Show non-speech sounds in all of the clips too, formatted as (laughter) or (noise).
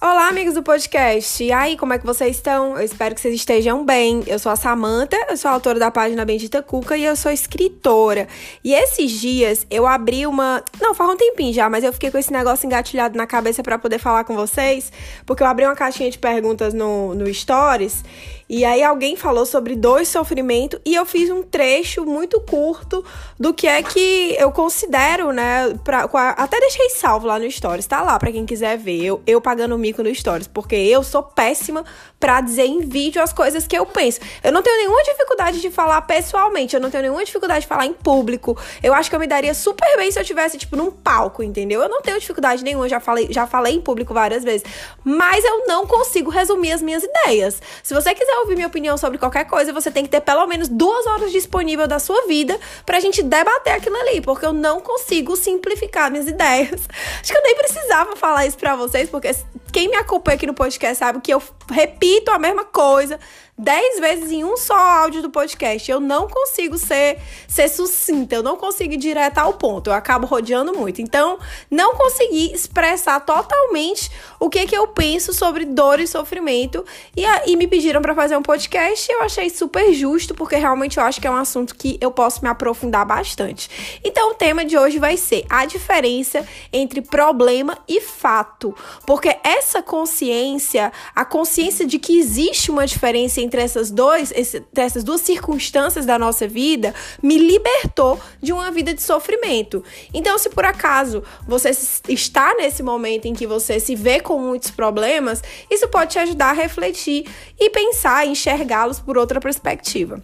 Olá, amigos do podcast. E aí, como é que vocês estão? Eu espero que vocês estejam bem. Eu sou a Samanta, eu sou autora da página Bendita Cuca e eu sou escritora. E esses dias eu abri uma. Não, faz um tempinho já, mas eu fiquei com esse negócio engatilhado na cabeça para poder falar com vocês, porque eu abri uma caixinha de perguntas no, no Stories. E aí alguém falou sobre dor e sofrimento e eu fiz um trecho muito curto do que é que eu considero, né? Pra, até deixei salvo lá no Stories, tá lá para quem quiser ver. Eu, eu pagando mico no Stories, porque eu sou péssima para dizer em vídeo as coisas que eu penso. Eu não tenho nenhuma dificuldade de falar pessoalmente, eu não tenho nenhuma dificuldade de falar em público. Eu acho que eu me daria super bem se eu tivesse tipo num palco, entendeu? Eu não tenho dificuldade nenhuma, já falei, já falei em público várias vezes, mas eu não consigo resumir as minhas ideias. Se você quiser ouvir minha opinião sobre qualquer coisa, você tem que ter pelo menos duas horas disponível da sua vida pra gente debater aquilo ali, porque eu não consigo simplificar minhas ideias. (laughs) Acho que eu nem precisava falar isso pra vocês, porque quem me acompanha aqui no podcast sabe que eu repito a mesma coisa dez vezes em um só áudio do podcast. Eu não consigo ser, ser sucinta, eu não consigo ir direto ao ponto, eu acabo rodeando muito. Então, não consegui expressar totalmente o que, que eu penso sobre dor e sofrimento. E, e me pediram para fazer um podcast e eu achei super justo, porque realmente eu acho que é um assunto que eu posso me aprofundar bastante. Então, o tema de hoje vai ser a diferença entre problema e fato. Porque essa consciência, a consciência de que existe uma diferença entre essas, dois, essas duas circunstâncias da nossa vida me libertou de uma vida de sofrimento. Então, se por acaso você está nesse momento em que você se vê com muitos problemas, isso pode te ajudar a refletir e pensar, enxergá-los por outra perspectiva.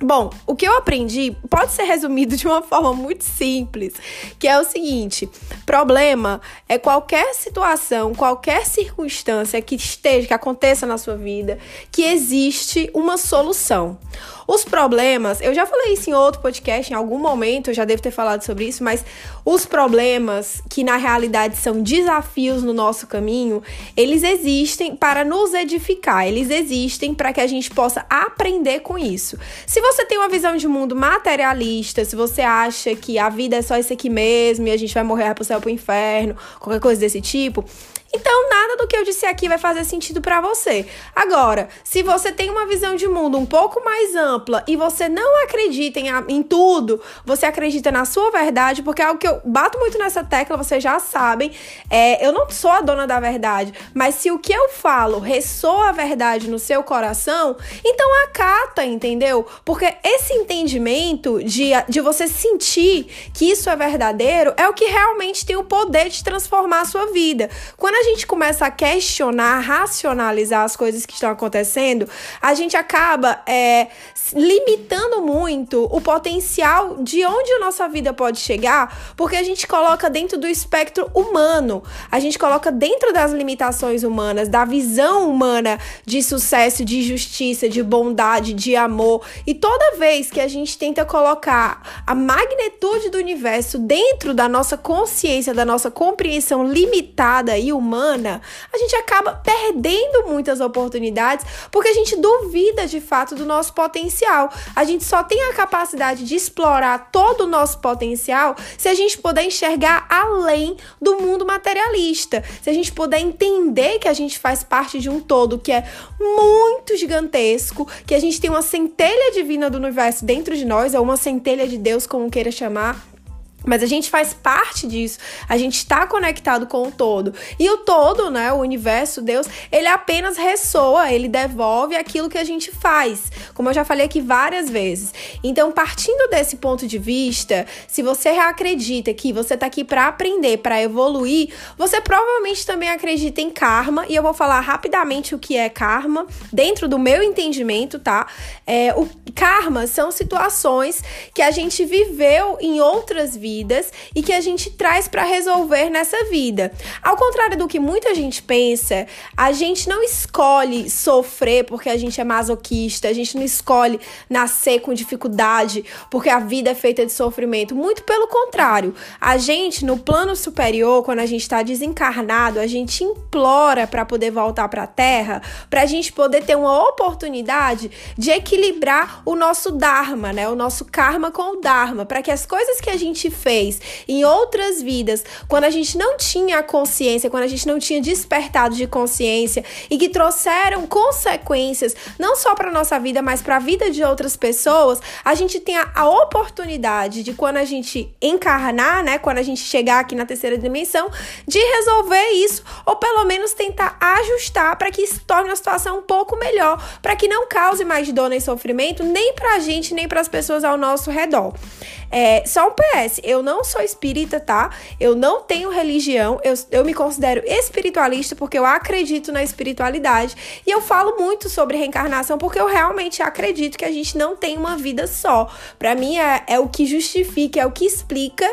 Bom, o que eu aprendi pode ser resumido de uma (laughs) forma muito simples, que é o seguinte: problema é qualquer situação, qualquer circunstância que esteja, que aconteça na sua vida, que existe uma solução. Os problemas, eu já falei isso em outro podcast, em algum momento eu já devo ter falado sobre isso, mas os problemas que na realidade são desafios no nosso caminho, eles existem para nos edificar, eles existem para que a gente possa aprender com isso. Se você tem uma visão de mundo materialista, se você acha que a vida é só isso aqui mesmo e a gente vai morrer pro céu pro inferno, qualquer coisa desse tipo, então, nada do que eu disse aqui vai fazer sentido para você. Agora, se você tem uma visão de mundo um pouco mais ampla e você não acredita em, em tudo, você acredita na sua verdade, porque é algo que eu bato muito nessa tecla, vocês já sabem. É, eu não sou a dona da verdade, mas se o que eu falo ressoa a verdade no seu coração, então acata, entendeu? Porque esse entendimento de, de você sentir que isso é verdadeiro é o que realmente tem o poder de transformar a sua vida. Quando a a gente começa a questionar, racionalizar as coisas que estão acontecendo, a gente acaba é, limitando muito o potencial de onde a nossa vida pode chegar, porque a gente coloca dentro do espectro humano, a gente coloca dentro das limitações humanas, da visão humana de sucesso, de justiça, de bondade, de amor. E toda vez que a gente tenta colocar a magnitude do universo dentro da nossa consciência, da nossa compreensão limitada e humana, a gente acaba perdendo muitas oportunidades porque a gente duvida de fato do nosso potencial. A gente só tem a capacidade de explorar todo o nosso potencial se a gente puder enxergar além do mundo materialista, se a gente puder entender que a gente faz parte de um todo que é muito gigantesco, que a gente tem uma centelha divina do universo dentro de nós, ou uma centelha de Deus, como queira chamar mas a gente faz parte disso, a gente está conectado com o todo. E o todo, né, o universo, Deus, ele apenas ressoa, ele devolve aquilo que a gente faz, como eu já falei aqui várias vezes. Então, partindo desse ponto de vista, se você acredita que você está aqui para aprender, para evoluir, você provavelmente também acredita em karma, e eu vou falar rapidamente o que é karma, dentro do meu entendimento, tá? É, o karma são situações que a gente viveu em outras vidas vidas e que a gente traz para resolver nessa vida. Ao contrário do que muita gente pensa, a gente não escolhe sofrer porque a gente é masoquista, a gente não escolhe nascer com dificuldade porque a vida é feita de sofrimento. Muito pelo contrário, a gente no plano superior, quando a gente está desencarnado, a gente implora para poder voltar para a Terra, para a gente poder ter uma oportunidade de equilibrar o nosso Dharma, né? O nosso karma com o Dharma, para que as coisas que a gente fez em outras vidas, quando a gente não tinha a consciência, quando a gente não tinha despertado de consciência e que trouxeram consequências não só para nossa vida, mas para a vida de outras pessoas, a gente tem a, a oportunidade de quando a gente encarnar, né, quando a gente chegar aqui na terceira dimensão, de resolver isso ou pelo menos tentar ajustar para que se torne uma situação um pouco melhor, para que não cause mais dor nem sofrimento nem para a gente nem para as pessoas ao nosso redor. É, só um PS, eu não sou espírita, tá? Eu não tenho religião, eu, eu me considero espiritualista porque eu acredito na espiritualidade e eu falo muito sobre reencarnação porque eu realmente acredito que a gente não tem uma vida só. Para mim é, é o que justifica, é o que explica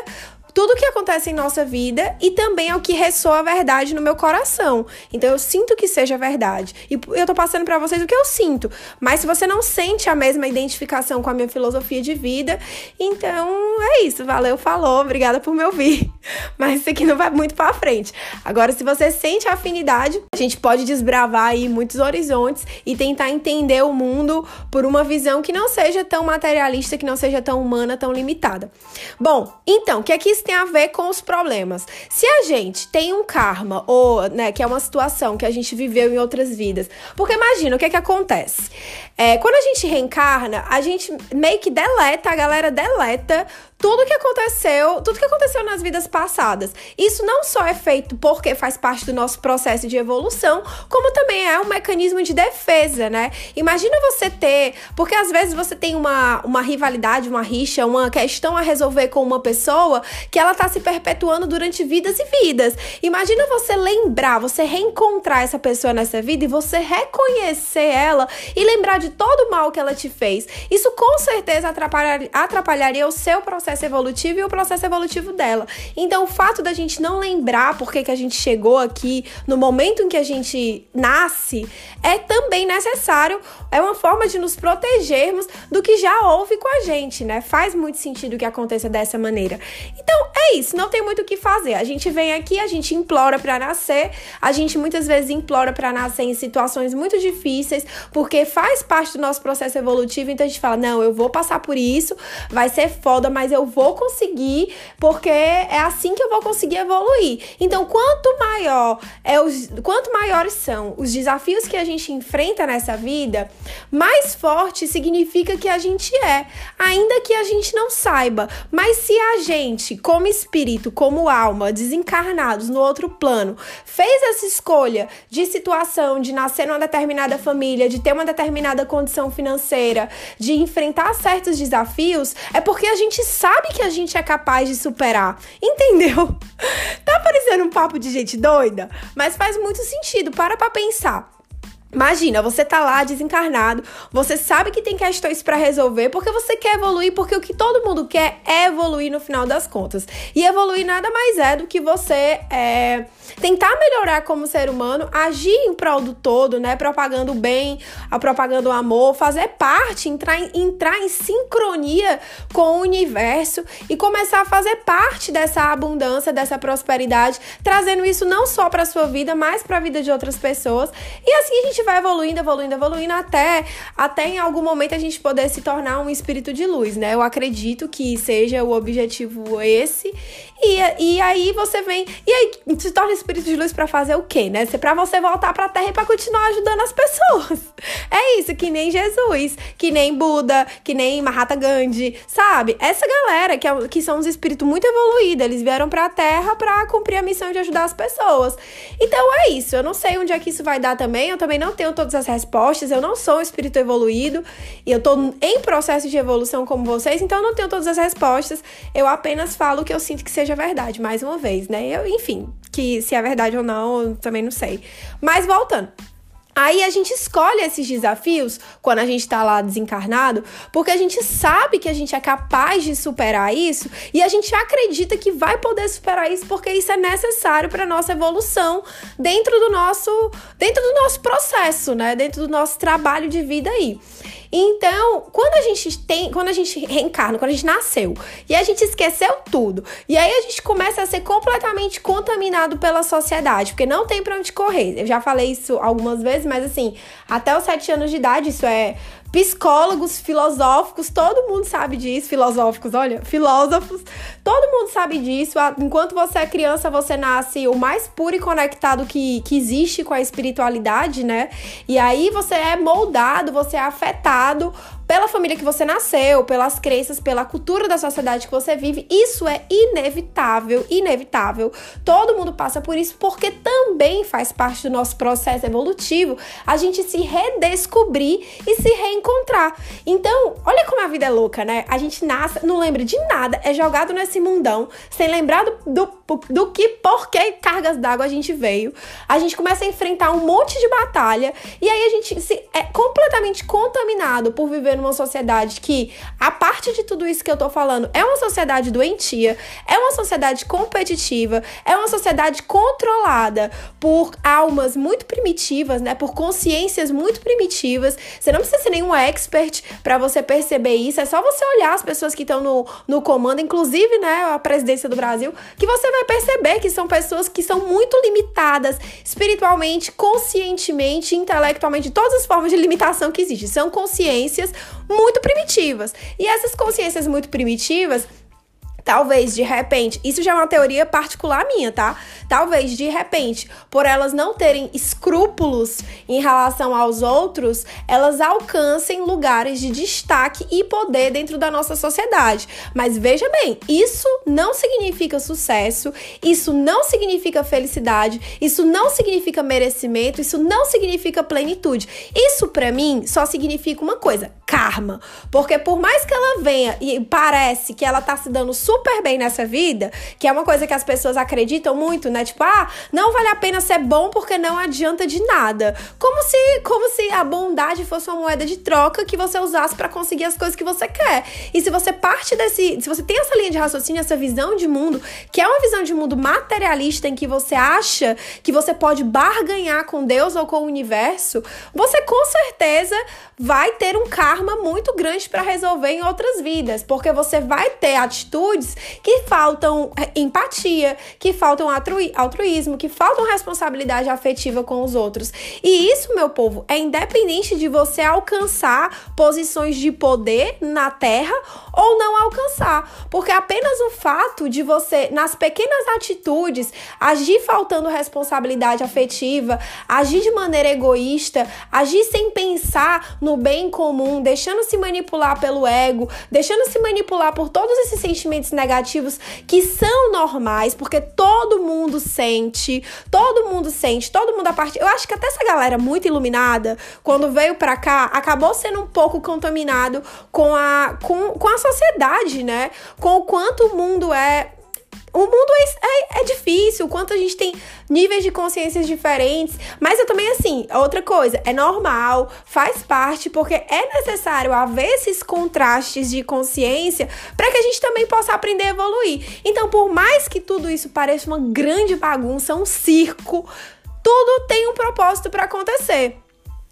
tudo que acontece em nossa vida e também é o que ressoa a verdade no meu coração. Então eu sinto que seja verdade. E eu tô passando para vocês o que eu sinto. Mas se você não sente a mesma identificação com a minha filosofia de vida, então é isso. Valeu, falou. Obrigada por me ouvir. (laughs) Mas isso aqui não vai muito para frente. Agora, se você sente afinidade, a gente pode desbravar aí muitos horizontes e tentar entender o mundo por uma visão que não seja tão materialista, que não seja tão humana, tão limitada. Bom, então, o que é que isso tem a ver com os problemas. Se a gente tem um karma, ou, né, que é uma situação que a gente viveu em outras vidas, porque imagina o que é que acontece. É, quando a gente reencarna, a gente meio que deleta, a galera deleta tudo que aconteceu, tudo que aconteceu nas vidas passadas. Isso não só é feito porque faz parte do nosso processo de evolução, como também é um mecanismo de defesa, né? Imagina você ter, porque às vezes você tem uma, uma rivalidade, uma rixa, uma questão a resolver com uma pessoa que ela tá se perpetuando durante vidas e vidas. Imagina você lembrar, você reencontrar essa pessoa nessa vida e você reconhecer ela e lembrar de todo o mal que ela te fez. Isso com certeza atrapalharia, atrapalharia o seu processo processo evolutivo e o processo evolutivo dela. Então, o fato da gente não lembrar por que, que a gente chegou aqui no momento em que a gente nasce é também necessário, é uma forma de nos protegermos do que já houve com a gente, né? Faz muito sentido que aconteça dessa maneira. Então, é isso, não tem muito o que fazer. A gente vem aqui, a gente implora para nascer, a gente muitas vezes implora para nascer em situações muito difíceis, porque faz parte do nosso processo evolutivo, então a gente fala: "Não, eu vou passar por isso, vai ser foda, mas eu eu vou conseguir, porque é assim que eu vou conseguir evoluir. Então, quanto maior é os, quanto maiores são os desafios que a gente enfrenta nessa vida, mais forte significa que a gente é, ainda que a gente não saiba. Mas se a gente, como espírito, como alma, desencarnados no outro plano, fez essa escolha de situação, de nascer numa determinada família, de ter uma determinada condição financeira, de enfrentar certos desafios, é porque a gente sabe sabe que a gente é capaz de superar. Entendeu? (laughs) Tá parecendo um papo de gente doida, mas faz muito sentido. Para pra pensar. Imagina, você tá lá desencarnado, você sabe que tem questões para resolver porque você quer evoluir, porque o que todo mundo quer é evoluir no final das contas. E evoluir nada mais é do que você é, tentar melhorar como ser humano, agir em prol do todo, né? Propagando o bem, propagando o amor, fazer parte, entrar em, entrar em sincronia com o universo e começar a fazer parte dessa abundância, dessa prosperidade, trazendo isso não só para sua vida, mas para a vida de outras pessoas. E assim a gente gente vai evoluindo, evoluindo, evoluindo até, até em algum momento a gente poder se tornar um espírito de luz, né? Eu acredito que seja o objetivo esse. E, e aí você vem. E aí se torna espírito de luz para fazer o quê, né? Para você voltar pra terra e pra continuar ajudando as pessoas. (laughs) É isso, que nem Jesus, que nem Buda, que nem Mahatma Gandhi, sabe? Essa galera que, é, que são uns espíritos muito evoluídos, eles vieram pra terra pra cumprir a missão de ajudar as pessoas. Então é isso. Eu não sei onde é que isso vai dar também. Eu também não tenho todas as respostas. Eu não sou um espírito evoluído e eu tô em processo de evolução como vocês, então eu não tenho todas as respostas. Eu apenas falo o que eu sinto que seja seja verdade, mais uma vez, né? Eu, enfim, que se é verdade ou não, eu também não sei. Mas voltando. Aí a gente escolhe esses desafios quando a gente tá lá desencarnado, porque a gente sabe que a gente é capaz de superar isso e a gente acredita que vai poder superar isso porque isso é necessário para nossa evolução dentro do nosso dentro do nosso processo, né? Dentro do nosso trabalho de vida aí. Então, quando a gente tem, quando a gente reencarna, quando a gente nasceu e a gente esqueceu tudo, e aí a gente começa a ser completamente contaminado pela sociedade, porque não tem para onde correr. Eu já falei isso algumas vezes, mas assim, até os sete anos de idade, isso é psicólogos filosóficos, todo mundo sabe disso, filosóficos, olha, filósofos, todo mundo sabe disso. Enquanto você é criança, você nasce o mais puro e conectado que, que existe com a espiritualidade, né? E aí você é moldado, você é afetado pela família que você nasceu, pelas crenças, pela cultura da sociedade que você vive. Isso é inevitável, inevitável. Todo mundo passa por isso porque também faz parte do nosso processo evolutivo a gente se redescobrir e se reencontrar. Então, olha como a vida é louca, né? A gente nasce, não lembra de nada, é jogado nesse mundão, sem lembrar do, do, do que, por que cargas d'água a gente veio. A gente começa a enfrentar um monte de batalha e aí a gente se, é completamente contaminado por viver numa sociedade que, a parte de tudo isso que eu tô falando, é uma sociedade doentia, é uma sociedade competitiva, é uma sociedade controlada por almas muito primitivas, né? Por consciências muito primitivas. Você não precisa ser nenhum expert para você perceber isso, é só você olhar as pessoas que estão no, no comando, inclusive, né, a presidência do Brasil, que você vai perceber que são pessoas que são muito limitadas espiritualmente, conscientemente, intelectualmente, todas as formas de limitação que existem. São consciências muito primitivas. E essas consciências muito primitivas Talvez de repente, isso já é uma teoria particular minha, tá? Talvez de repente, por elas não terem escrúpulos em relação aos outros, elas alcancem lugares de destaque e poder dentro da nossa sociedade. Mas veja bem, isso não significa sucesso, isso não significa felicidade, isso não significa merecimento, isso não significa plenitude. Isso para mim só significa uma coisa: karma. Porque por mais que ela venha e parece que ela tá se dando bem nessa vida, que é uma coisa que as pessoas acreditam muito, né? Tipo, ah, não vale a pena ser bom porque não adianta de nada. Como se, como se a bondade fosse uma moeda de troca que você usasse para conseguir as coisas que você quer. E se você parte desse, se você tem essa linha de raciocínio, essa visão de mundo, que é uma visão de mundo materialista em que você acha que você pode barganhar com Deus ou com o universo, você com certeza vai ter um karma muito grande para resolver em outras vidas, porque você vai ter atitudes que faltam é, empatia, que faltam altruísmo, que faltam responsabilidade afetiva com os outros. E isso, meu povo, é independente de você alcançar posições de poder na Terra ou não alcançar, porque apenas o fato de você, nas pequenas atitudes, agir faltando responsabilidade afetiva, agir de maneira egoísta, agir sem pensar no no bem comum, deixando se manipular pelo ego, deixando se manipular por todos esses sentimentos negativos que são normais, porque todo mundo sente, todo mundo sente, todo mundo a parte. Eu acho que até essa galera muito iluminada, quando veio para cá, acabou sendo um pouco contaminado com a com, com a sociedade, né? Com o quanto o mundo é o mundo é, é, é, difícil, o quanto a gente tem níveis de consciências diferentes. Mas eu também, assim, outra coisa, é normal, faz parte, porque é necessário haver esses contrastes de consciência para que a gente também possa aprender a evoluir. Então, por mais que tudo isso pareça uma grande bagunça, um circo, tudo tem um propósito para acontecer.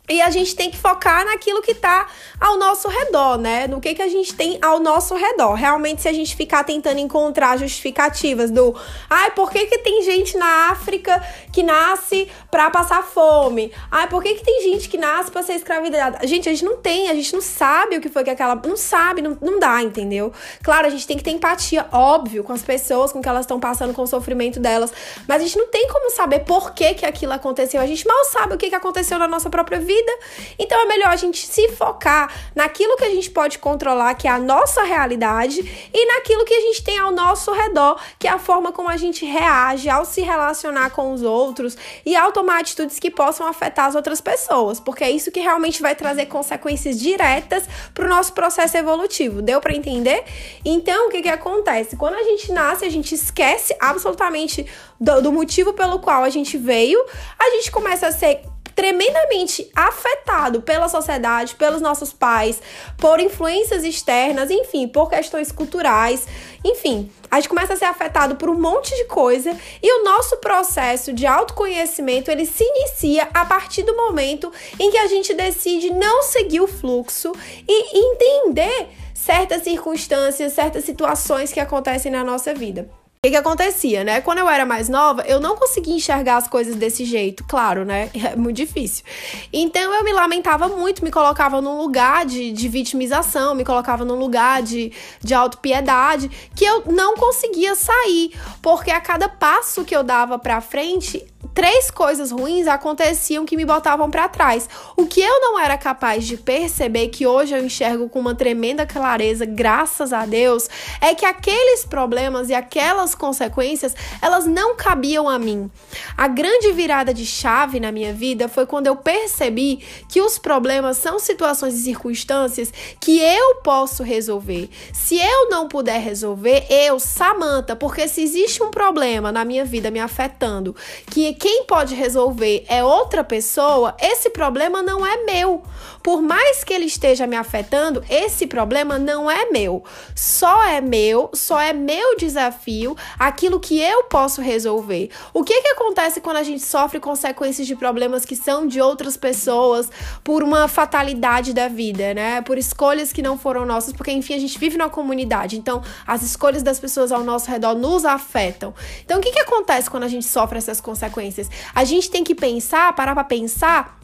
E a gente tem que focar naquilo que está ao nosso redor, né? No que, que a gente tem ao nosso redor. Realmente, se a gente ficar tentando encontrar justificativas do ai, por que, que tem gente na África que nasce para passar fome? Ai, por que, que tem gente que nasce para ser escravizada? Gente, a gente não tem, a gente não sabe o que foi que aquela. Não sabe, não, não dá, entendeu? Claro, a gente tem que ter empatia, óbvio, com as pessoas, com que elas estão passando, com o sofrimento delas. Mas a gente não tem como saber por que, que aquilo aconteceu. A gente mal sabe o que, que aconteceu na nossa própria vida vida. Então é melhor a gente se focar naquilo que a gente pode controlar, que é a nossa realidade, e naquilo que a gente tem ao nosso redor, que é a forma como a gente reage ao se relacionar com os outros e ao tomar atitudes que possam afetar as outras pessoas, porque é isso que realmente vai trazer consequências diretas para o nosso processo evolutivo. Deu para entender? Então, o que, que acontece? Quando a gente nasce, a gente esquece absolutamente do, do motivo pelo qual a gente veio, a gente começa a ser tremendamente afetado pela sociedade, pelos nossos pais, por influências externas, enfim, por questões culturais, enfim, a gente começa a ser afetado por um monte de coisa e o nosso processo de autoconhecimento ele se inicia a partir do momento em que a gente decide não seguir o fluxo e entender certas circunstâncias, certas situações que acontecem na nossa vida. O que, que acontecia, né? Quando eu era mais nova, eu não conseguia enxergar as coisas desse jeito, claro, né? (laughs) É muito difícil. Então eu me lamentava muito, me colocava num lugar de, de vitimização, me colocava num lugar de, de autopiedade, que eu não conseguia sair, porque a cada passo que eu dava pra frente, três coisas ruins aconteciam que me botavam para trás. O que eu não era capaz de perceber, que hoje eu enxergo com uma tremenda clareza, graças a Deus, é que aqueles problemas e aquelas consequências, elas não cabiam a mim. A grande virada de chave na minha vida foi quando eu percebi que os problemas são situações e circunstâncias que eu posso resolver. Se eu não puder resolver, eu, Samantha, porque se existe um problema na minha vida me afetando, que quem pode resolver é outra pessoa, esse problema não é meu. Por mais que ele esteja me afetando, esse problema não é meu. Só é meu, só é meu desafio, aquilo que eu posso resolver. O que que acontece quando a gente sofre consequências de problemas que são de outras pessoas por uma fatalidade da vida, né? Por escolhas que não foram nossas, porque enfim a gente vive numa comunidade. Então, as escolhas das pessoas ao nosso redor nos afetam. Então, o que que acontece quando a gente sofre essas consequências? A gente tem que pensar, parar para pensar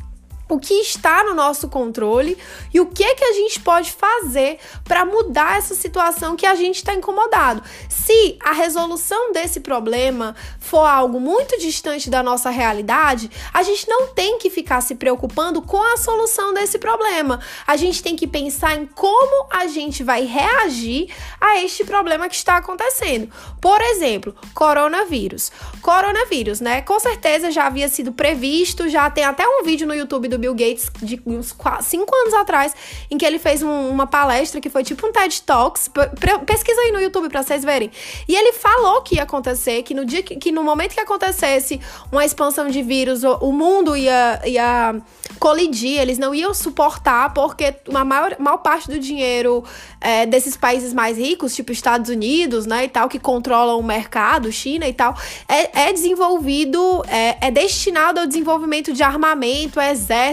o que está no nosso controle e o que é que a gente pode fazer para mudar essa situação que a gente está incomodado. Se a resolução desse problema for algo muito distante da nossa realidade, a gente não tem que ficar se preocupando com a solução desse problema. A gente tem que pensar em como a gente vai reagir a este problema que está acontecendo. Por exemplo, coronavírus. Coronavírus, né? Com certeza já havia sido previsto, já tem até um vídeo no YouTube do Bill Gates de uns 5 anos atrás, em que ele fez um, uma palestra que foi tipo um TED Talks. Pesquisa aí no YouTube pra vocês verem. E ele falou que ia acontecer, que no dia que, que no momento que acontecesse uma expansão de vírus, o, o mundo ia, ia colidir, eles não iam suportar, porque uma maior, maior parte do dinheiro é, desses países mais ricos, tipo Estados Unidos, né, e tal, que controlam o mercado, China e tal, é, é desenvolvido, é, é destinado ao desenvolvimento de armamento, exército.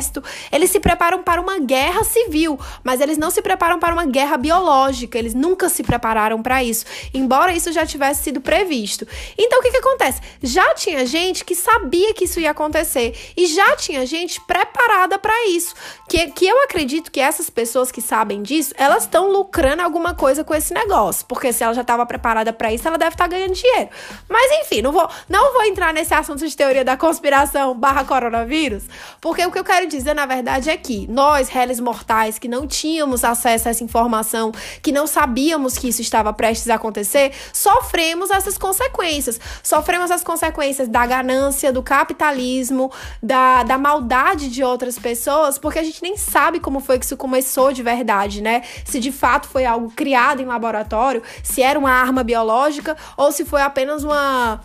Eles se preparam para uma guerra civil, mas eles não se preparam para uma guerra biológica, eles nunca se prepararam para isso, embora isso já tivesse sido previsto. Então, o que, que acontece? Já tinha gente que sabia que isso ia acontecer, e já tinha gente preparada para isso, que, que eu acredito que essas pessoas que sabem disso, elas estão lucrando lucrando alguma coisa com esse negócio. Porque se ela já estava preparada para isso, ela deve estar tá ganhando dinheiro. Mas enfim, não vou, não vou entrar nesse assunto de teoria da conspiração barra coronavírus, porque o que eu quero dizer, na verdade, é que nós, réis mortais, que não tínhamos acesso a essa informação, que não sabíamos que isso estava prestes a acontecer, sofremos essas consequências. Sofremos as consequências da ganância, do capitalismo, da, da maldade de outras pessoas, porque a gente nem sabe como foi que isso começou de verdade, né? Se de fato foi algo criado em laboratório, se era uma arma biológica ou se foi apenas uma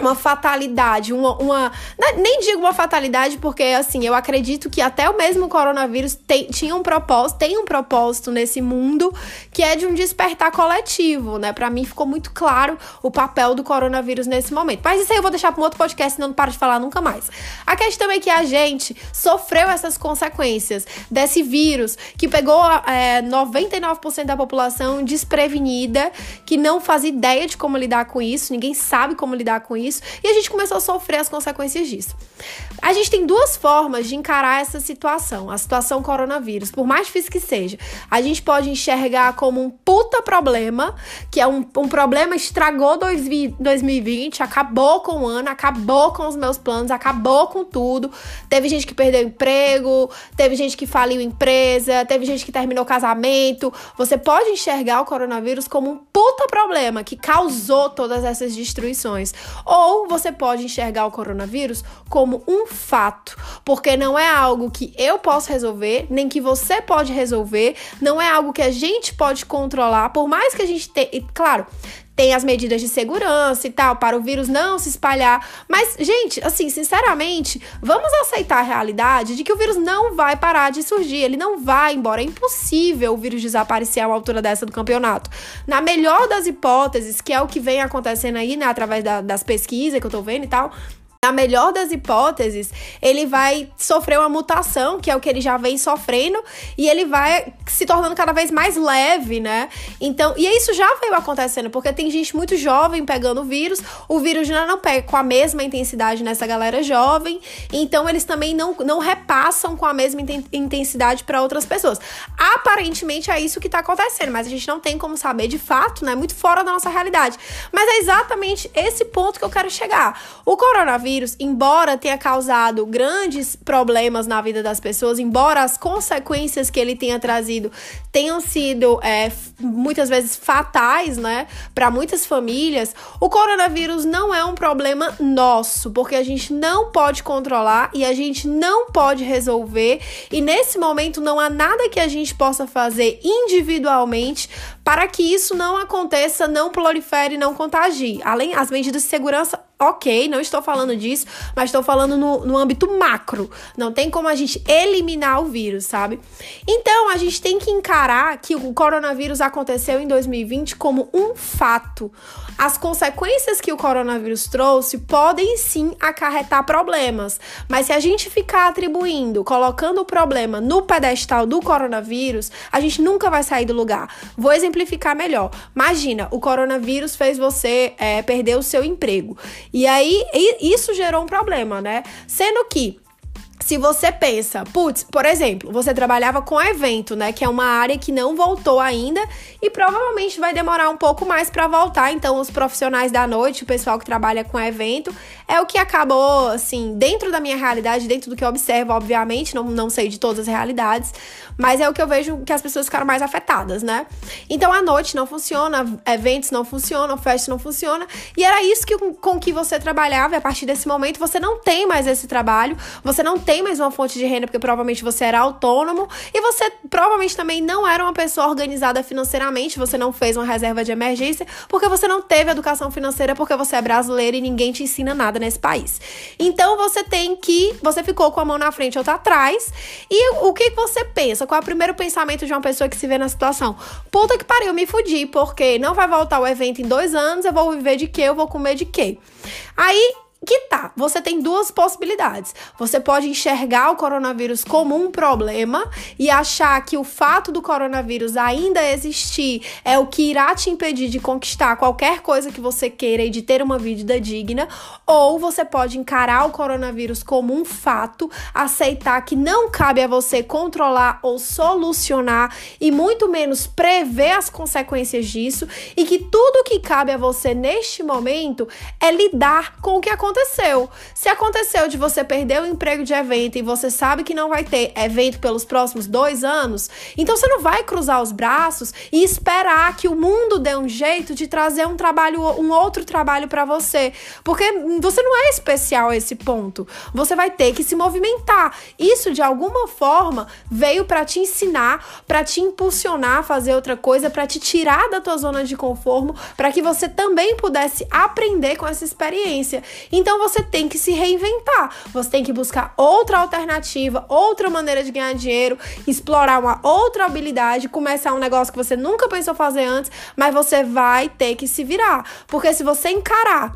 uma fatalidade, uma, uma, né, Nem digo uma fatalidade, porque assim, eu acredito que até o mesmo coronavírus tem, tinha um propósito, tem um propósito nesse mundo que é de um despertar coletivo, né? Para mim ficou muito claro o papel do coronavírus nesse momento. Mas isso aí eu vou deixar para um outro podcast, senão não paro de falar nunca mais. A questão é que a gente sofreu essas consequências desse vírus que pegou é, 99% da população desprevenida, que não faz ideia de como lidar com isso, ninguém sabe como lidar com isso isso e a gente começou a sofrer as consequências disso. A gente tem duas formas de encarar essa situação, a situação coronavírus, por mais difícil que seja. A gente pode enxergar como um puta problema, que é um, um problema estragou 2020, acabou com o ano, acabou com os meus planos, acabou com tudo. Teve gente que perdeu emprego, teve gente que faliu empresa, teve gente que terminou casamento. Você pode enxergar o coronavírus como um puta problema que causou todas essas destruições. Ou ou você pode enxergar o coronavírus como um fato, porque não é algo que eu posso resolver, nem que você pode resolver, não é algo que a gente pode controlar, por mais que a gente tenha. Claro, tem as medidas de segurança e tal, para o vírus não se espalhar. Mas, gente, assim, sinceramente, vamos aceitar a realidade de que o vírus não vai parar de surgir. Ele não vai embora. É impossível o vírus desaparecer a uma altura dessa do campeonato. Na melhor das hipóteses, que é o que vem acontecendo aí, né, através da, das pesquisas que eu tô vendo e tal, na melhor das hipóteses, ele vai sofrer uma mutação, que é o que ele já vem sofrendo, e ele vai se tornando cada vez mais leve, né? Então, e isso já veio acontecendo, porque tem gente muito jovem pegando o vírus, o vírus já não pega com a mesma intensidade nessa galera jovem, então eles também não, não repassam com a mesma intensidade para outras pessoas. Aparentemente é isso que tá acontecendo, mas a gente não tem como saber de fato, né? Muito fora da nossa realidade. Mas é exatamente esse ponto que eu quero chegar. O coronavírus coronavírus, embora tenha causado grandes problemas na vida das pessoas, embora as consequências que ele tenha trazido tenham sido é, muitas vezes fatais, né, para muitas famílias, o coronavírus não é um problema nosso, porque a gente não pode controlar e a gente não pode resolver, e nesse momento não há nada que a gente possa fazer individualmente para que isso não aconteça, não prolifere, não contagie. Além as medidas de segurança Ok, não estou falando disso, mas estou falando no, no âmbito macro. Não tem como a gente eliminar o vírus, sabe? Então, a gente tem que encarar que o coronavírus aconteceu em 2020 como um fato. As consequências que o coronavírus trouxe podem sim acarretar problemas, mas se a gente ficar atribuindo, colocando o problema no pedestal do coronavírus, a gente nunca vai sair do lugar. Vou exemplificar melhor. Imagina, o coronavírus fez você é, perder o seu emprego. E aí, isso gerou um problema, né? Sendo que se você pensa, putz, por exemplo, você trabalhava com evento, né, que é uma área que não voltou ainda e provavelmente vai demorar um pouco mais para voltar. Então, os profissionais da noite, o pessoal que trabalha com evento, é o que acabou, assim, dentro da minha realidade, dentro do que eu observo, obviamente, não, não sei de todas as realidades, mas é o que eu vejo que as pessoas ficaram mais afetadas, né? Então, a noite não funciona, eventos não funcionam, festas não funcionam, e era isso que, com que você trabalhava, e a partir desse momento você não tem mais esse trabalho, você não tem mais uma fonte de renda, porque provavelmente você era autônomo e você provavelmente também não era uma pessoa organizada financeiramente, você não fez uma reserva de emergência, porque você não teve educação financeira, porque você é brasileiro e ninguém te ensina nada nesse país. Então você tem que. Você ficou com a mão na frente ou outra atrás. E o que você pensa? Qual é o primeiro pensamento de uma pessoa que se vê na situação? Puta que pariu, me fudi, porque não vai voltar o evento em dois anos, eu vou viver de quê? Eu vou comer de quê? Aí que tá, você tem duas possibilidades. Você pode enxergar o coronavírus como um problema e achar que o fato do coronavírus ainda existir é o que irá te impedir de conquistar qualquer coisa que você queira e de ter uma vida digna, ou você pode encarar o coronavírus como um fato, aceitar que não cabe a você controlar ou solucionar e muito menos prever as consequências disso e que tudo que cabe a você neste momento é lidar com o que aconteceu aconteceu. Se aconteceu de você perder o emprego de evento e você sabe que não vai ter evento pelos próximos dois anos, então você não vai cruzar os braços e esperar que o mundo dê um jeito de trazer um trabalho, um outro trabalho para você, porque você não é especial a esse ponto. Você vai ter que se movimentar. Isso de alguma forma veio para te ensinar, para te impulsionar a fazer outra coisa, para te tirar da tua zona de conforto, para que você também pudesse aprender com essa experiência. Então você tem que se reinventar. Você tem que buscar outra alternativa, outra maneira de ganhar dinheiro, explorar uma outra habilidade, começar um negócio que você nunca pensou fazer antes, mas você vai ter que se virar. Porque se você encarar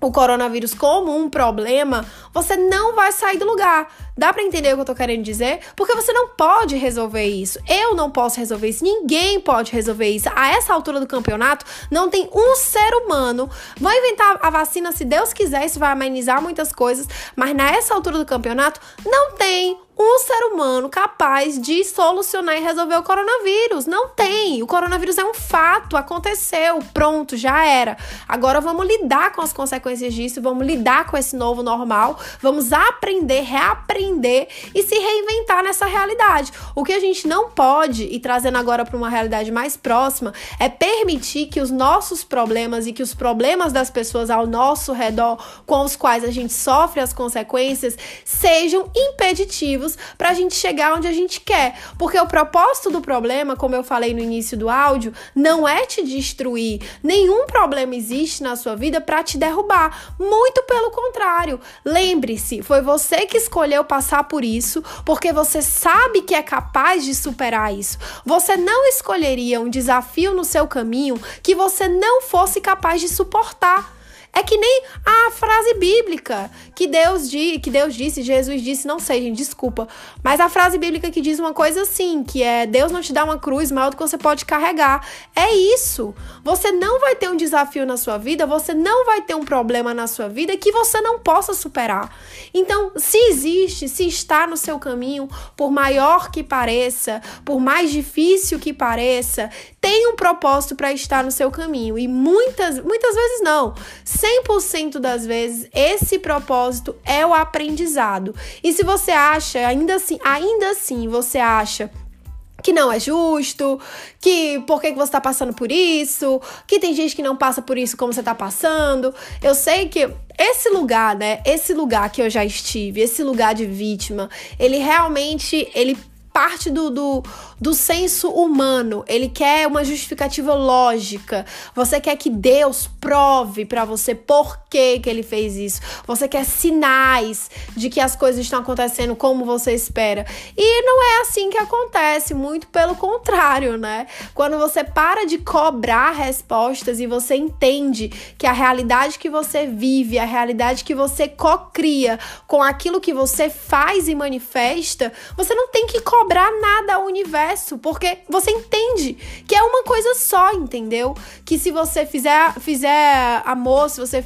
o coronavírus como um problema, você não vai sair do lugar. Dá para entender o que eu tô querendo dizer? Porque você não pode resolver isso. Eu não posso resolver isso. Ninguém pode resolver isso. A essa altura do campeonato, não tem um ser humano. Vão inventar a vacina se Deus quiser, isso vai amenizar muitas coisas, mas nessa altura do campeonato não tem um ser humano capaz de solucionar e resolver o coronavírus. Não tem. O coronavírus é um fato, aconteceu, pronto, já era. Agora vamos lidar com as consequências disso, vamos lidar com esse novo normal, vamos aprender, reaprender e se reinventar nessa realidade. O que a gente não pode, e trazendo agora para uma realidade mais próxima, é permitir que os nossos problemas e que os problemas das pessoas ao nosso redor, com os quais a gente sofre as consequências, sejam impeditivos para a gente chegar onde a gente quer. Porque o propósito do problema, como eu falei no início do áudio, não é te destruir. Nenhum problema existe na sua vida para te derrubar. Muito pelo contrário. Lembre-se, foi você que escolheu passar por isso, porque você sabe que é capaz de superar isso. Você não escolheria um desafio no seu caminho que você não fosse capaz de suportar. É que nem a frase bíblica que Deus, di, que Deus disse, Jesus disse, não sei, gente, desculpa. Mas a frase bíblica que diz uma coisa assim, que é Deus não te dá uma cruz maior do que você pode carregar. É isso. Você não vai ter um desafio na sua vida, você não vai ter um problema na sua vida que você não possa superar. Então, se existe, se está no seu caminho, por maior que pareça, por mais difícil que pareça, tem um propósito para estar no seu caminho. E muitas, muitas vezes não. 100% das vezes esse propósito é o aprendizado. E se você acha, ainda assim, ainda assim você acha que não é justo, que por que, você tá passando por isso, que tem gente que não passa por isso como você tá passando. Eu sei que esse lugar, né, esse lugar que eu já estive, esse lugar de vítima, ele realmente, ele parte do, do, do senso humano. Ele quer uma justificativa lógica. Você quer que Deus prove para você por que, que ele fez isso. Você quer sinais de que as coisas estão acontecendo como você espera. E não é assim que acontece, muito pelo contrário, né? Quando você para de cobrar respostas e você entende que a realidade que você vive, a realidade que você cocria com aquilo que você faz e manifesta, você não tem que cobrar nada ao universo, porque você entende que é uma coisa só, entendeu? Que se você fizer, fizer amor, se você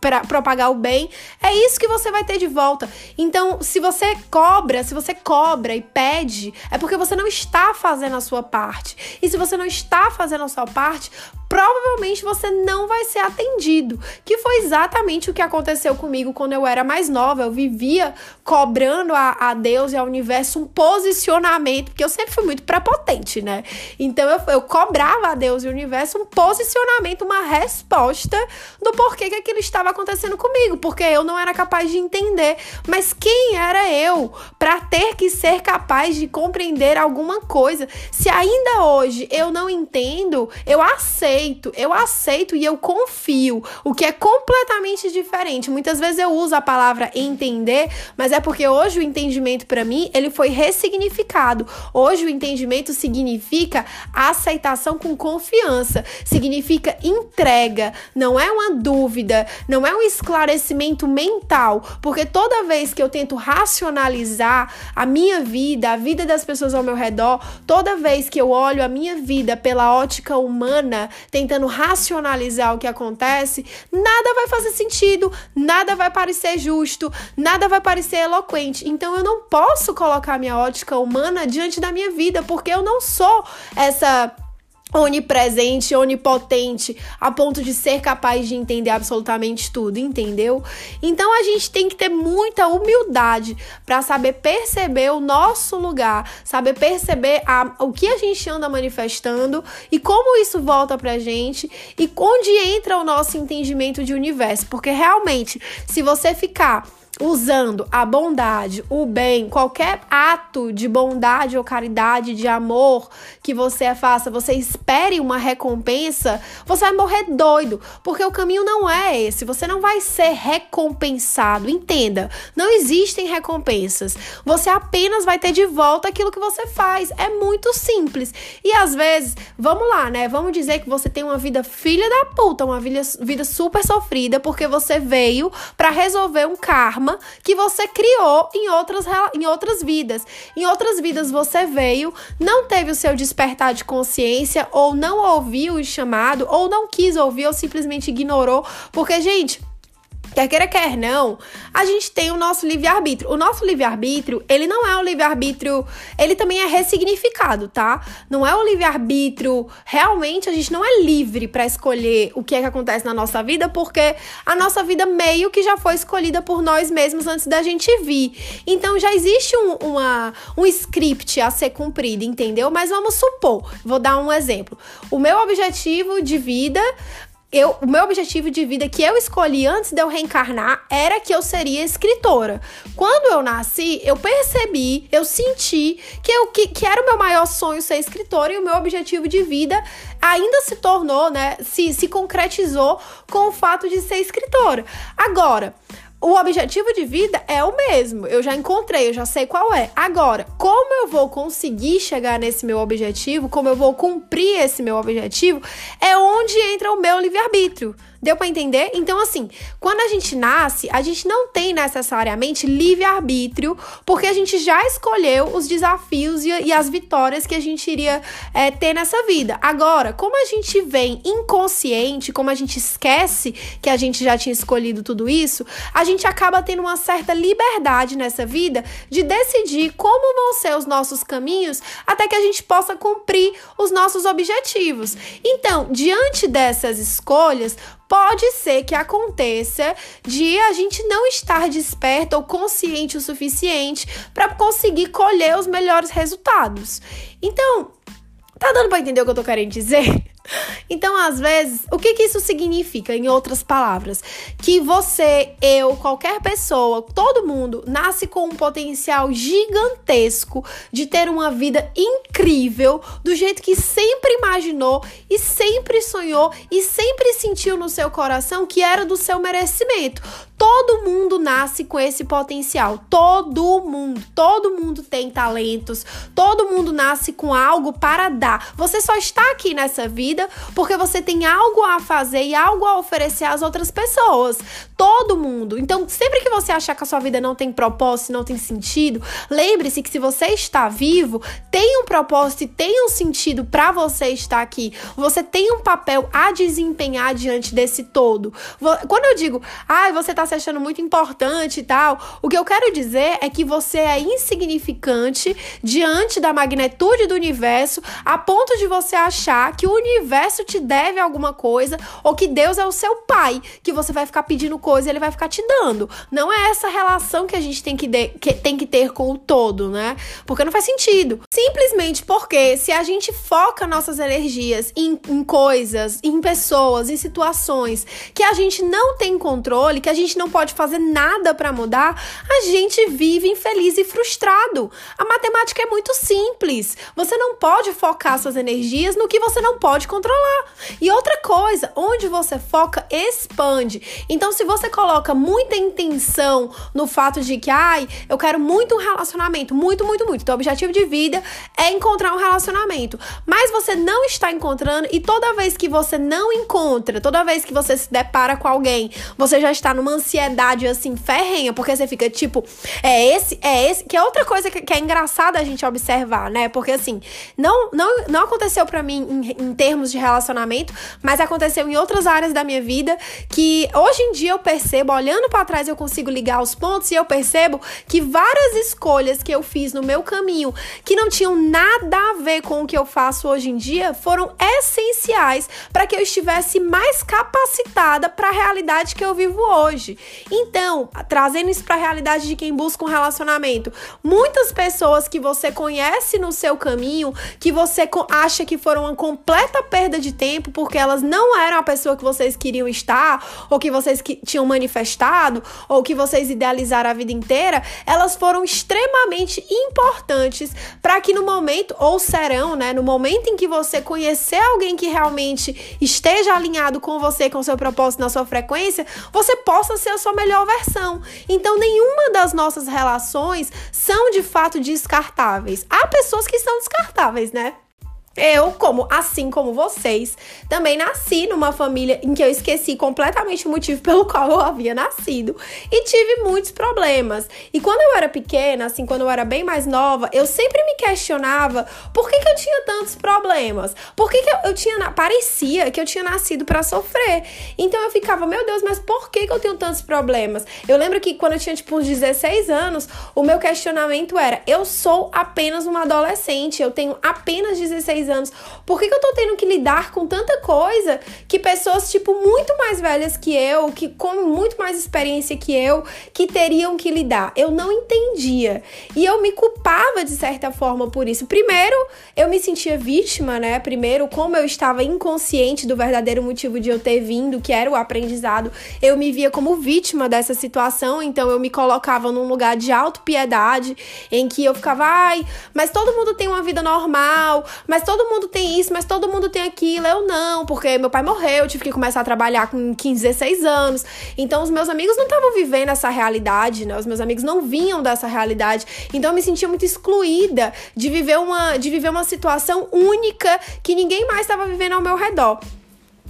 para propagar o bem, é isso que você vai ter de volta. Então, se você cobra, se você cobra e pede, é porque você não está fazendo a sua parte. E se você não está fazendo a sua parte, provavelmente você não vai ser atendido. Que foi exatamente o que aconteceu comigo quando eu era mais nova. Eu vivia cobrando a, a Deus e ao universo um posicionamento, porque eu sempre fui muito prepotente, né? Então eu, eu cobrava a Deus e o universo um posicionamento, uma resposta do porquê que aquilo estava acontecendo comigo, porque eu não era capaz de entender. Mas quem era eu para ter que ser capaz de compreender alguma coisa? Se ainda hoje eu não entendo, eu aceito eu aceito e eu confio, o que é completamente diferente. Muitas vezes eu uso a palavra entender, mas é porque hoje o entendimento para mim, ele foi ressignificado. Hoje o entendimento significa aceitação com confiança, significa entrega, não é uma dúvida, não é um esclarecimento mental, porque toda vez que eu tento racionalizar a minha vida, a vida das pessoas ao meu redor, toda vez que eu olho a minha vida pela ótica humana, tentando racionalizar o que acontece, nada vai fazer sentido, nada vai parecer justo, nada vai parecer eloquente. Então eu não posso colocar minha ótica humana diante da minha vida, porque eu não sou essa onipresente, onipotente, a ponto de ser capaz de entender absolutamente tudo, entendeu? Então a gente tem que ter muita humildade para saber perceber o nosso lugar, saber perceber a, o que a gente anda manifestando e como isso volta pra gente e onde entra o nosso entendimento de universo, porque realmente, se você ficar usando a bondade, o bem, qualquer ato de bondade ou caridade, de amor que você faça, você espere uma recompensa, você vai morrer doido, porque o caminho não é esse. Você não vai ser recompensado. Entenda, não existem recompensas. Você apenas vai ter de volta aquilo que você faz. É muito simples. E às vezes, vamos lá, né? Vamos dizer que você tem uma vida filha da puta, uma vida, vida super sofrida, porque você veio para resolver um karma que você criou em outras, em outras vidas. Em outras vidas você veio, não teve o seu despertar de consciência, ou não ouviu o chamado, ou não quis ouvir, ou simplesmente ignorou. Porque, gente, Quer queira, quer não, a gente tem o nosso livre-arbítrio. O nosso livre-arbítrio, ele não é o livre-arbítrio, ele também é ressignificado, tá? Não é o livre-arbítrio, realmente a gente não é livre para escolher o que é que acontece na nossa vida, porque a nossa vida meio que já foi escolhida por nós mesmos antes da gente vir. Então já existe um, uma, um script a ser cumprido, entendeu? Mas vamos supor, vou dar um exemplo. O meu objetivo de vida eu, o meu objetivo de vida que eu escolhi antes de eu reencarnar era que eu seria escritora. Quando eu nasci, eu percebi, eu senti que, eu, que, que era o meu maior sonho ser escritora e o meu objetivo de vida ainda se tornou, né? Se, se concretizou com o fato de ser escritora. Agora, o objetivo de vida é o mesmo. Eu já encontrei, eu já sei qual é. Agora, como eu vou conseguir chegar nesse meu objetivo, como eu vou cumprir esse meu objetivo, é onde entra o meu livre-arbítrio Deu para entender? Então, assim, quando a gente nasce, a gente não tem necessariamente livre-arbítrio, porque a gente já escolheu os desafios e, e as vitórias que a gente iria é, ter nessa vida. Agora, como a gente vem inconsciente, como a gente esquece que a gente já tinha escolhido tudo isso, a gente acaba tendo uma certa liberdade nessa vida de decidir como vão ser os nossos caminhos até que a gente possa cumprir os nossos objetivos. Então, diante dessas escolhas, pode ser que aconteça de a gente não estar desperto ou consciente o suficiente para conseguir colher os melhores resultados. Então, tá dando para entender o que eu tô querendo dizer? Então, às vezes, o que, que isso significa, em outras palavras? Que você, eu, qualquer pessoa, todo mundo nasce com um potencial gigantesco de ter uma vida incrível, do jeito que sempre imaginou e sempre sonhou e sempre sentiu no seu coração que era do seu merecimento. Todo mundo nasce com esse potencial. Todo mundo. Todo mundo tem talentos. Todo mundo nasce com algo para dar. Você só está aqui nessa vida porque você tem algo a fazer e algo a oferecer às outras pessoas. Todo mundo. Então, sempre que você achar que a sua vida não tem propósito, não tem sentido, lembre-se que se você está vivo, tem um propósito e tem um sentido para você estar aqui. Você tem um papel a desempenhar diante desse todo. Quando eu digo, ai, ah, você está se achando muito importante e tal. O que eu quero dizer é que você é insignificante diante da magnitude do universo, a ponto de você achar que o universo te deve alguma coisa ou que Deus é o seu pai, que você vai ficar pedindo coisa e ele vai ficar te dando. Não é essa relação que a gente tem que, de, que, tem que ter com o todo, né? Porque não faz sentido. Simplesmente porque se a gente foca nossas energias em, em coisas, em pessoas, em situações que a gente não tem controle, que a gente não pode fazer nada para mudar, a gente vive infeliz e frustrado. A matemática é muito simples. Você não pode focar suas energias no que você não pode controlar. E outra coisa, onde você foca expande. Então, se você coloca muita intenção no fato de que, ai, eu quero muito um relacionamento, muito, muito, muito. Então, o objetivo de vida é encontrar um relacionamento. Mas você não está encontrando e toda vez que você não encontra, toda vez que você se depara com alguém, você já está numa ansiedade assim ferrenha, porque você fica tipo, é esse, é esse, que é outra coisa que, que é engraçada a gente observar, né? Porque assim, não não, não aconteceu para mim em, em termos de relacionamento, mas aconteceu em outras áreas da minha vida que hoje em dia eu percebo, olhando para trás eu consigo ligar os pontos e eu percebo que várias escolhas que eu fiz no meu caminho que não tinham nada a ver com o que eu faço hoje em dia foram essenciais para que eu estivesse mais capacitada para a realidade que eu vivo hoje. Então, trazendo isso para a realidade de quem busca um relacionamento, muitas pessoas que você conhece no seu caminho, que você acha que foram uma completa perda de tempo porque elas não eram a pessoa que vocês queriam estar, ou que vocês que tinham manifestado, ou que vocês idealizaram a vida inteira, elas foram extremamente importantes para que no momento, ou serão, né, no momento em que você conhecer alguém que realmente esteja alinhado com você, com seu propósito, na sua frequência, você possa ser a sua melhor versão. Então, nenhuma das nossas relações são de fato descartáveis. Há pessoas que são descartáveis, né? Eu, como assim como vocês, também nasci numa família em que eu esqueci completamente o motivo pelo qual eu havia nascido e tive muitos problemas. E quando eu era pequena, assim, quando eu era bem mais nova, eu sempre me questionava por que, que eu tinha tantos problemas? Por que, que eu, eu tinha. Parecia que eu tinha nascido para sofrer. Então eu ficava, meu Deus, mas por que, que eu tenho tantos problemas? Eu lembro que quando eu tinha, tipo, uns 16 anos, o meu questionamento era: eu sou apenas uma adolescente, eu tenho apenas 16 anos. Por que, que eu tô tendo que lidar com tanta coisa que pessoas, tipo, muito mais velhas que eu, que com muito mais experiência que eu, que teriam que lidar? Eu não entendia. E eu me culpava de certa forma por isso. Primeiro, eu me sentia vítima, né? Primeiro, como eu estava inconsciente do verdadeiro motivo de eu ter vindo, que era o aprendizado, eu me via como vítima dessa situação, então eu me colocava num lugar de autopiedade, em que eu ficava, ai, mas todo mundo tem uma vida normal, mas todo todo mundo tem isso, mas todo mundo tem aquilo. Eu não, porque meu pai morreu, eu tive que começar a trabalhar com 15, 16 anos. Então os meus amigos não estavam vivendo essa realidade, né? Os meus amigos não vinham dessa realidade. Então eu me sentia muito excluída de viver uma, de viver uma situação única que ninguém mais estava vivendo ao meu redor.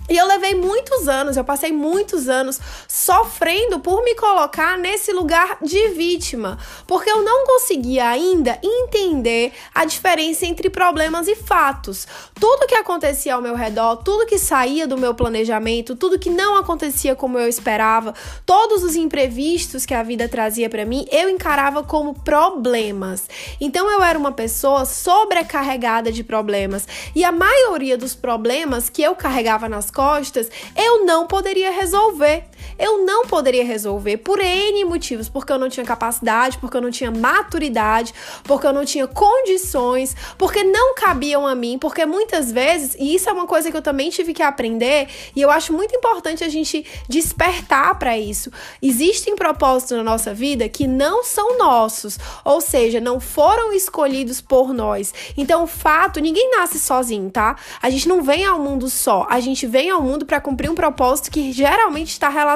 E eu levei muitos anos, eu passei muitos anos sofrendo por me colocar nesse lugar de vítima, porque eu não conseguia ainda entender a diferença entre problemas e fatos. Tudo que acontecia ao meu redor, tudo que saía do meu planejamento, tudo que não acontecia como eu esperava, todos os imprevistos que a vida trazia para mim, eu encarava como problemas. Então eu era uma pessoa sobrecarregada de problemas, e a maioria dos problemas que eu carregava nas costas, eu não poderia resolver. Eu não poderia resolver por N motivos, porque eu não tinha capacidade, porque eu não tinha maturidade, porque eu não tinha condições, porque não cabiam a mim, porque muitas vezes, e isso é uma coisa que eu também tive que aprender, e eu acho muito importante a gente despertar para isso. Existem propósitos na nossa vida que não são nossos, ou seja, não foram escolhidos por nós. Então, o fato, ninguém nasce sozinho, tá? A gente não vem ao mundo só, a gente vem ao mundo para cumprir um propósito que geralmente está relacionado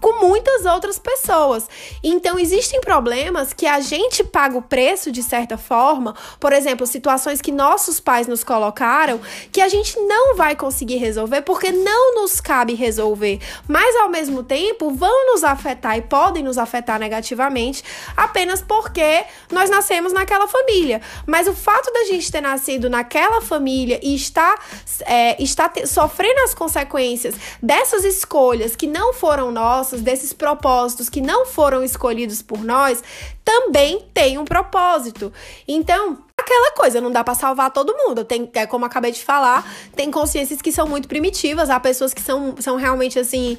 com muitas outras pessoas. Então, existem problemas que a gente paga o preço de certa forma, por exemplo, situações que nossos pais nos colocaram, que a gente não vai conseguir resolver porque não nos cabe resolver, mas ao mesmo tempo vão nos afetar e podem nos afetar negativamente apenas porque nós nascemos naquela família. Mas o fato da gente ter nascido naquela família e estar, é, estar sofrendo as consequências dessas escolhas que não foram nossas, desses propósitos que não foram escolhidos por nós, também tem um propósito. Então, aquela coisa, não dá para salvar todo mundo. Tem, é como acabei de falar, tem consciências que são muito primitivas, há pessoas que são, são realmente assim,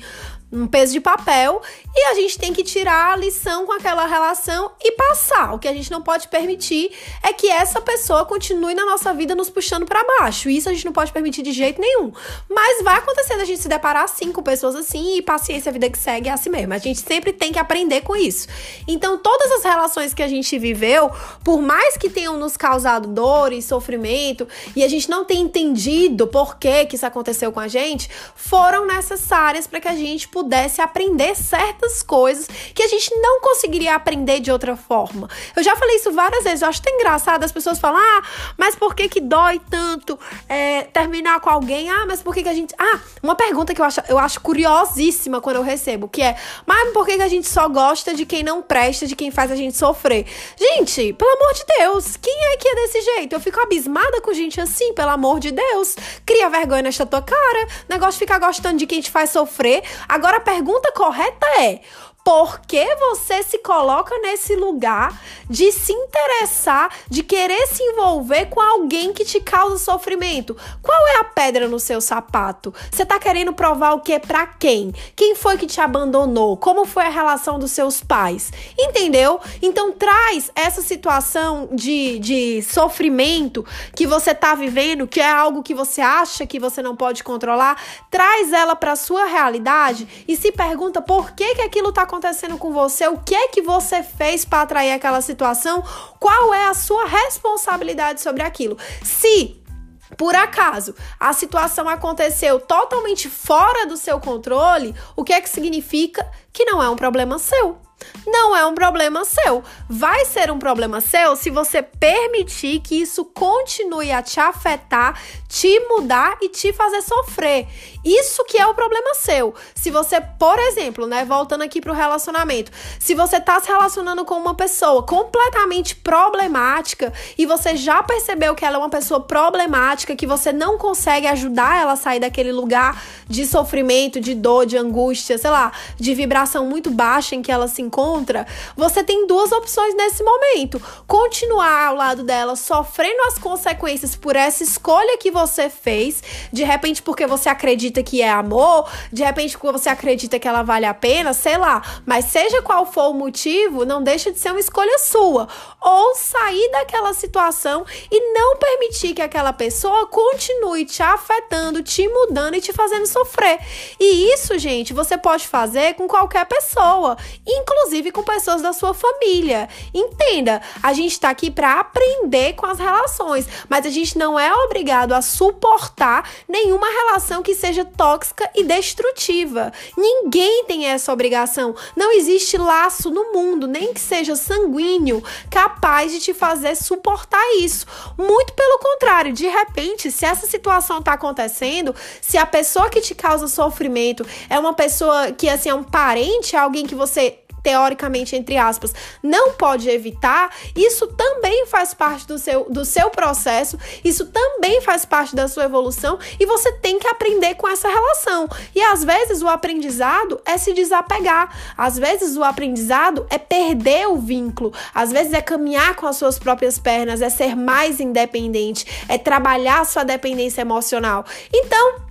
um peso de papel e a gente tem que tirar a lição com aquela relação e passar. O que a gente não pode permitir é que essa pessoa continue na nossa vida nos puxando para baixo. Isso a gente não pode permitir de jeito nenhum. Mas vai acontecer a gente se deparar assim com pessoas assim e paciência, a vida que segue é assim mesmo. A gente sempre tem que aprender com isso. Então, todas as relações que a gente viveu, por mais que tenham nos causado dor e sofrimento e a gente não tenha entendido por que que isso aconteceu com a gente, foram necessárias para que a gente pudesse aprender certas coisas que a gente não conseguiria aprender de outra forma. Eu já falei isso várias vezes, eu acho tão engraçado as pessoas falam, ah, mas por que que dói tanto é, terminar com alguém? Ah, mas por que que a gente... Ah, uma pergunta que eu acho, eu acho curiosíssima quando eu recebo, que é, mas por que que a gente só gosta de quem não presta, de quem faz a gente sofrer? Gente, pelo amor de Deus, quem é que é desse jeito? Eu fico abismada com gente assim, pelo amor de Deus. Cria vergonha nesta tua cara. Negócio de ficar gostando de quem te faz sofrer. Agora Agora a pergunta correta é: por que você se coloca nesse lugar de se interessar, de querer se envolver com alguém que te causa sofrimento? Qual é a pedra no seu sapato? Você tá querendo provar o que para quem? Quem foi que te abandonou? Como foi a relação dos seus pais? Entendeu? Então traz essa situação de, de sofrimento que você tá vivendo, que é algo que você acha que você não pode controlar, traz ela para sua realidade e se pergunta por que que aquilo tá acontecendo acontecendo com você, o que é que você fez para atrair aquela situação, qual é a sua responsabilidade sobre aquilo. Se por acaso a situação aconteceu totalmente fora do seu controle, o que é que significa que não é um problema seu? não é um problema seu. Vai ser um problema seu se você permitir que isso continue a te afetar, te mudar e te fazer sofrer. Isso que é o problema seu. Se você, por exemplo, né, voltando aqui pro relacionamento, se você tá se relacionando com uma pessoa completamente problemática e você já percebeu que ela é uma pessoa problemática, que você não consegue ajudar ela a sair daquele lugar de sofrimento, de dor, de angústia, sei lá, de vibração muito baixa em que ela se encontra, você tem duas opções nesse momento: continuar ao lado dela, sofrendo as consequências por essa escolha que você fez, de repente porque você acredita que é amor, de repente porque você acredita que ela vale a pena, sei lá, mas seja qual for o motivo, não deixa de ser uma escolha sua. Ou sair daquela situação e não permitir que aquela pessoa continue te afetando, te mudando e te fazendo sofrer. E isso, gente, você pode fazer com qualquer pessoa, inclusive com pessoas da sua família. Entenda, a gente está aqui para aprender com as relações, mas a gente não é obrigado a suportar nenhuma relação que seja tóxica e destrutiva. Ninguém tem essa obrigação. Não existe laço no mundo, nem que seja sanguíneo, capaz de te fazer suportar isso. Muito pelo contrário, de repente, se essa situação está acontecendo, se a pessoa que te causa sofrimento é uma pessoa que assim é um parente, é alguém que você teoricamente, entre aspas, não pode evitar, isso também faz parte do seu, do seu processo, isso também faz parte da sua evolução e você tem que aprender com essa relação. E às vezes o aprendizado é se desapegar, às vezes o aprendizado é perder o vínculo, às vezes é caminhar com as suas próprias pernas, é ser mais independente, é trabalhar sua dependência emocional. Então,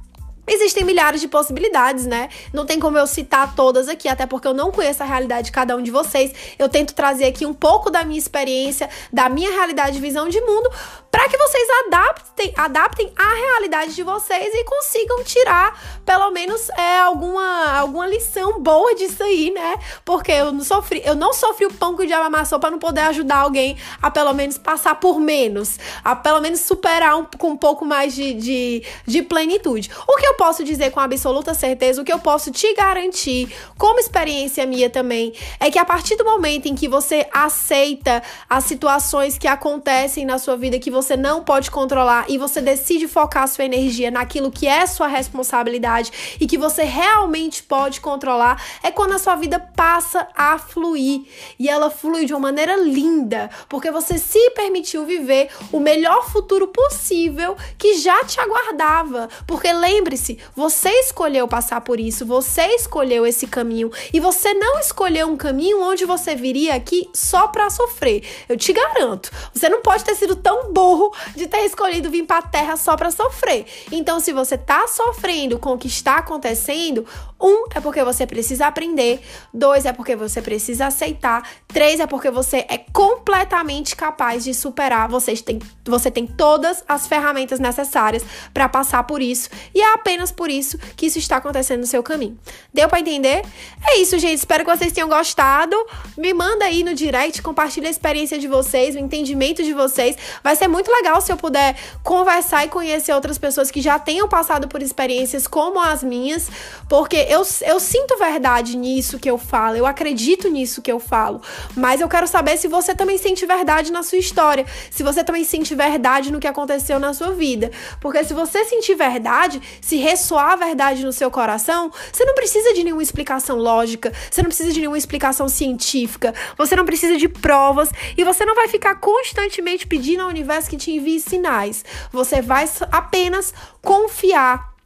Existem milhares de possibilidades, né? Não tem como eu citar todas aqui, até porque eu não conheço a realidade de cada um de vocês. Eu tento trazer aqui um pouco da minha experiência, da minha realidade e visão de mundo, para que vocês adaptem, adaptem a realidade de vocês e consigam tirar pelo menos é, alguma, alguma lição boa disso aí, né? Porque eu não sofri, eu não sofri o pão que o diabo amassou para não poder ajudar alguém a pelo menos passar por menos, a pelo menos superar um, com um pouco mais de, de, de plenitude. O que eu posso dizer com absoluta certeza, o que eu posso te garantir, como experiência minha também, é que a partir do momento em que você aceita as situações que acontecem na sua vida que você não pode controlar e você decide focar sua energia naquilo que é sua responsabilidade e que você realmente pode controlar, é quando a sua vida passa a fluir. E ela flui de uma maneira linda, porque você se permitiu viver o melhor futuro possível que já te aguardava. Porque lembre-se, você escolheu passar por isso, você escolheu esse caminho e você não escolheu um caminho onde você viria aqui só para sofrer. Eu te garanto. Você não pode ter sido tão burro de ter escolhido vir para terra só para sofrer. Então, se você tá sofrendo com o que está acontecendo, um é porque você precisa aprender, dois é porque você precisa aceitar, três é porque você é completamente capaz de superar. Você tem, você tem todas as ferramentas necessárias para passar por isso e é apenas apenas por isso que isso está acontecendo no seu caminho. Deu para entender? É isso, gente. Espero que vocês tenham gostado. Me manda aí no direct, compartilha a experiência de vocês, o entendimento de vocês. Vai ser muito legal se eu puder conversar e conhecer outras pessoas que já tenham passado por experiências como as minhas, porque eu, eu sinto verdade nisso que eu falo, eu acredito nisso que eu falo, mas eu quero saber se você também sente verdade na sua história, se você também sente verdade no que aconteceu na sua vida. Porque se você sentir verdade, se ressoar a verdade no seu coração, você não precisa de nenhuma explicação lógica, você não precisa de nenhuma explicação científica, você não precisa de provas e você não vai ficar constantemente pedindo ao universo que te envie sinais. Você vai apenas confiar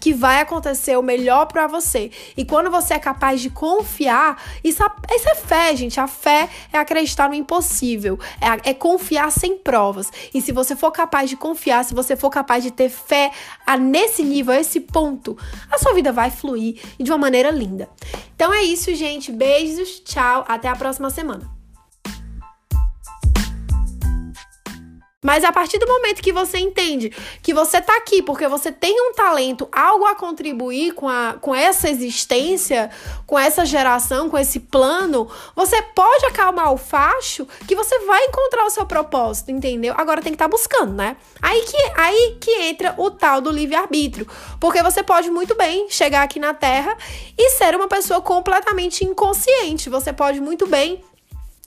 que vai acontecer o melhor para você. E quando você é capaz de confiar, isso, isso é fé, gente. A fé é acreditar no impossível, é, é confiar sem provas. E se você for capaz de confiar, se você for capaz de ter fé a, nesse nível, a esse ponto, a sua vida vai fluir de uma maneira linda. Então é isso, gente. Beijos, tchau, até a próxima semana. Mas a partir do momento que você entende que você tá aqui porque você tem um talento, algo a contribuir com, a, com essa existência, com essa geração, com esse plano, você pode acalmar o facho que você vai encontrar o seu propósito, entendeu? Agora tem que estar tá buscando, né? Aí que, aí que entra o tal do livre-arbítrio. Porque você pode muito bem chegar aqui na Terra e ser uma pessoa completamente inconsciente. Você pode muito bem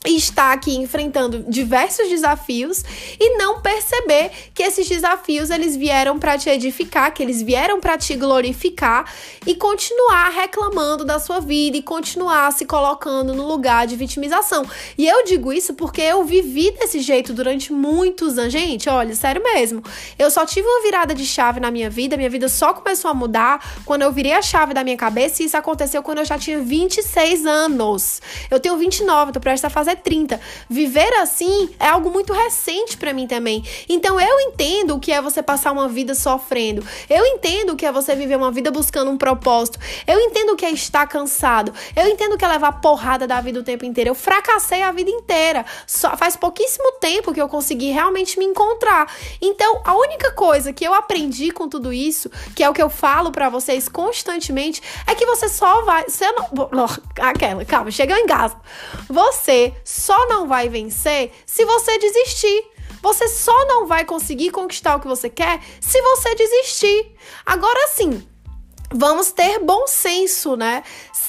está aqui enfrentando diversos desafios e não perceber que esses desafios eles vieram para te edificar, que eles vieram para te glorificar e continuar reclamando da sua vida e continuar se colocando no lugar de vitimização. E eu digo isso porque eu vivi desse jeito durante muitos anos. Gente, olha, sério mesmo. Eu só tive uma virada de chave na minha vida, minha vida só começou a mudar quando eu virei a chave da minha cabeça e isso aconteceu quando eu já tinha 26 anos. Eu tenho 29, tô prestes a fazer fazer 30. Viver assim é algo muito recente para mim também. Então eu entendo o que é você passar uma vida sofrendo. Eu entendo o que é você viver uma vida buscando um propósito. Eu entendo o que é estar cansado. Eu entendo o que é levar porrada da vida o tempo inteiro. Eu fracassei a vida inteira. Só faz pouquíssimo tempo que eu consegui realmente me encontrar. Então, a única coisa que eu aprendi com tudo isso, que é o que eu falo para vocês constantemente, é que você só vai, você não, aquela, calma, chega em casa. Você só não vai vencer se você desistir. Você só não vai conseguir conquistar o que você quer se você desistir. Agora sim, vamos ter bom senso, né?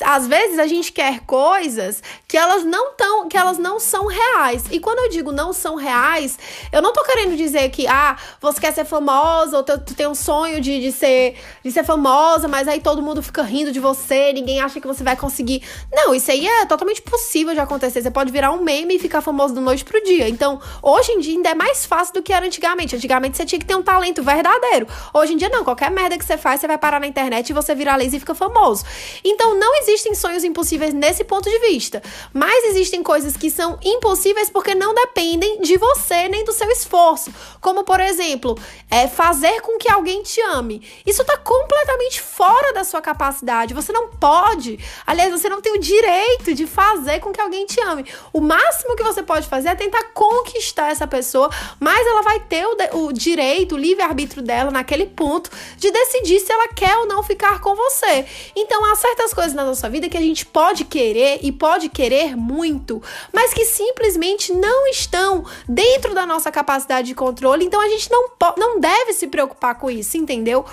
Às vezes a gente quer coisas que elas não tão, que elas não são reais. E quando eu digo não são reais, eu não tô querendo dizer que ah, você quer ser famosa ou tu, tem um sonho de, de ser de ser famosa, mas aí todo mundo fica rindo de você, ninguém acha que você vai conseguir. Não, isso aí é totalmente possível de acontecer. Você pode virar um meme e ficar famoso da noite pro dia. Então, hoje em dia ainda é mais fácil do que era antigamente. Antigamente você tinha que ter um talento verdadeiro. Hoje em dia não, qualquer merda que você faz, você vai parar na internet e você viraliza e fica famoso. Então não existem sonhos impossíveis nesse ponto de vista, mas existem coisas que são impossíveis porque não dependem de você nem do seu esforço. Como, por exemplo, é fazer com que alguém te ame. Isso tá completamente fora da sua capacidade. Você não pode, aliás, você não tem o direito de fazer com que alguém te ame. O máximo que você pode fazer é tentar conquistar essa pessoa, mas ela vai ter o, o direito, o livre-arbítrio dela naquele ponto de decidir se ela quer ou não ficar ficar com você. Então há certas coisas na nossa vida que a gente pode querer e pode querer muito, mas que simplesmente não estão dentro da nossa capacidade de controle. Então a gente não, não deve se preocupar com isso, entendeu?